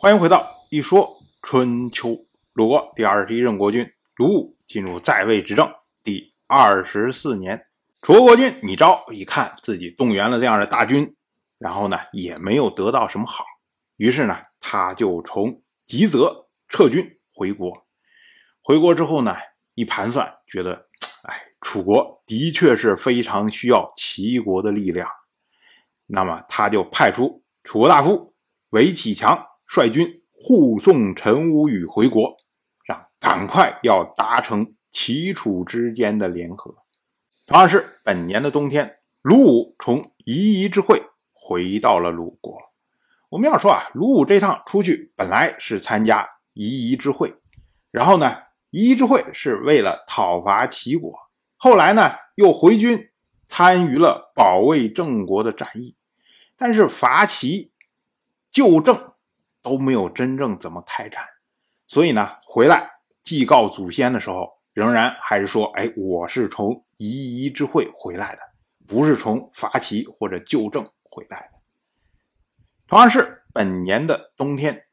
欢迎回到一说春秋。鲁国第二十一任国君鲁武进入在位执政第二十四年，楚国国君米昭一看自己动员了这样的大军，然后呢也没有得到什么好，于是呢他就从吉泽撤军回国。回国之后呢，一盘算，觉得，哎，楚国的确是非常需要齐国的力量，那么他就派出楚国大夫韦启强。率军护送陈武宇回国，让赶快要达成齐楚之间的联合。同样是本年的冬天，鲁武从夷夷之会回到了鲁国。我们要说啊，鲁武这趟出去本来是参加夷夷之会，然后呢，夷夷之会是为了讨伐齐国，后来呢又回军参与了保卫郑国的战役，但是伐齐救郑。都没有真正怎么开战，所以呢，回来祭告祖先的时候，仍然还是说：“哎，我是从夷夷之会回来的，不是从伐齐或者旧政回来的。”同样是本年的冬天，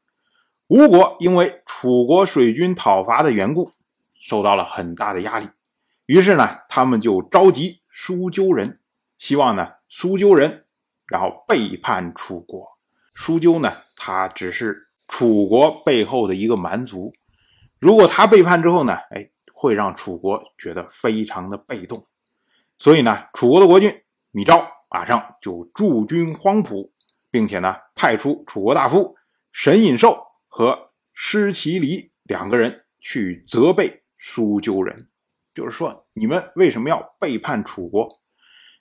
吴国因为楚国水军讨伐的缘故，受到了很大的压力，于是呢，他们就召集苏鸠人，希望呢，苏鸠人然后背叛楚国。苏鸠呢？他只是楚国背后的一个蛮族，如果他背叛之后呢？哎，会让楚国觉得非常的被动。所以呢，楚国的国君米昭马上就驻军荒浦，并且呢，派出楚国大夫沈尹寿和施其离两个人去责备苏鸠人，就是说你们为什么要背叛楚国？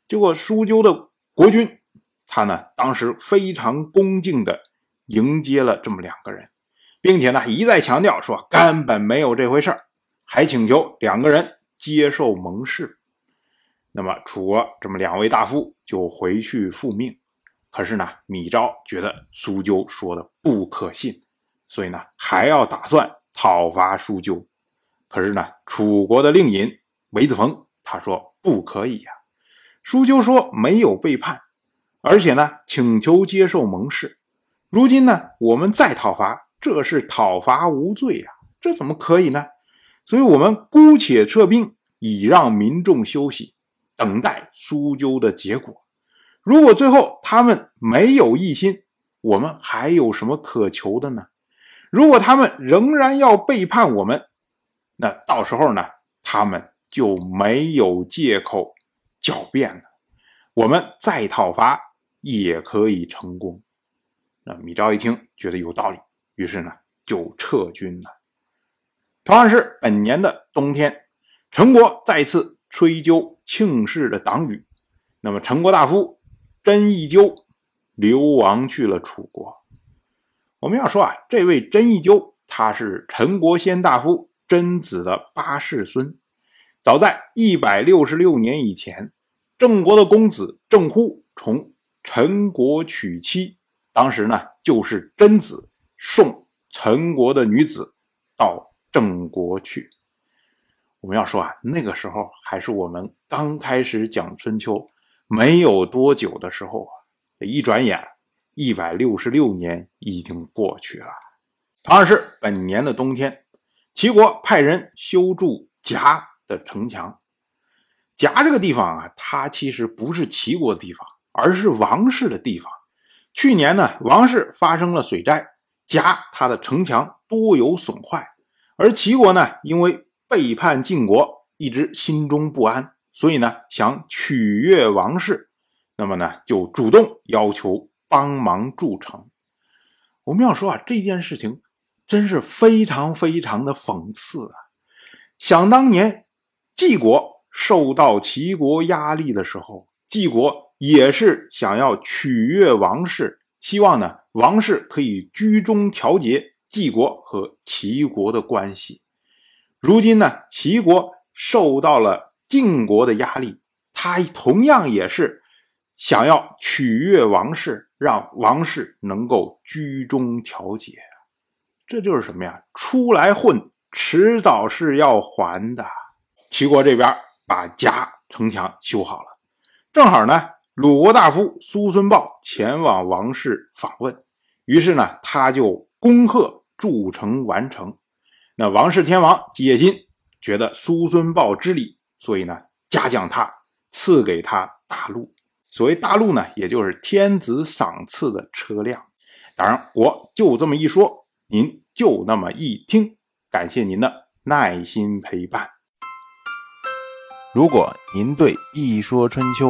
结果苏鸠的国君。他呢，当时非常恭敬的迎接了这么两个人，并且呢，一再强调说根本没有这回事儿，还请求两个人接受盟誓。那么，楚国这么两位大夫就回去复命。可是呢，米昭觉得苏鸠说的不可信，所以呢，还要打算讨伐苏鸠。可是呢，楚国的令尹韦子冯他说不可以呀。苏鸠说没有背叛。而且呢，请求接受盟誓。如今呢，我们再讨伐，这是讨伐无罪啊，这怎么可以呢？所以，我们姑且撤兵，以让民众休息，等待苏州的结果。如果最后他们没有异心，我们还有什么可求的呢？如果他们仍然要背叛我们，那到时候呢，他们就没有借口狡辩了。我们再讨伐。也可以成功。那米昭一听，觉得有道理，于是呢就撤军了。同样是本年的冬天，陈国再次吹究庆氏的党羽，那么陈国大夫甄义纠流亡去了楚国。我们要说啊，这位甄义纠，他是陈国先大夫甄子的八世孙。早在一百六十六年以前，郑国的公子郑忽从陈国娶妻，当时呢就是贞子送陈国的女子到郑国去。我们要说啊，那个时候还是我们刚开始讲春秋没有多久的时候啊，一转眼一百六十六年已经过去了。同样是本年的冬天，齐国派人修筑夹的城墙。夹这个地方啊，它其实不是齐国的地方。而是王室的地方。去年呢，王室发生了水灾，家他的城墙多有损坏。而齐国呢，因为背叛晋国，一直心中不安，所以呢，想取悦王室，那么呢，就主动要求帮忙筑城。我们要说啊，这件事情真是非常非常的讽刺啊！想当年，晋国受到齐国压力的时候，晋国。也是想要取悦王室，希望呢王室可以居中调节晋国和齐国的关系。如今呢，齐国受到了晋国的压力，他同样也是想要取悦王室，让王室能够居中调节。这就是什么呀？出来混，迟早是要还的。齐国这边把家城墙修好了，正好呢。鲁国大夫苏孙豹前往王室访问，于是呢，他就恭贺筑城完成。那王室天王野心，觉得叔孙豹知礼，所以呢，嘉奖他，赐给他大路。所谓大路呢，也就是天子赏赐的车辆。当然，我就这么一说，您就那么一听。感谢您的耐心陪伴。如果您对《一说春秋》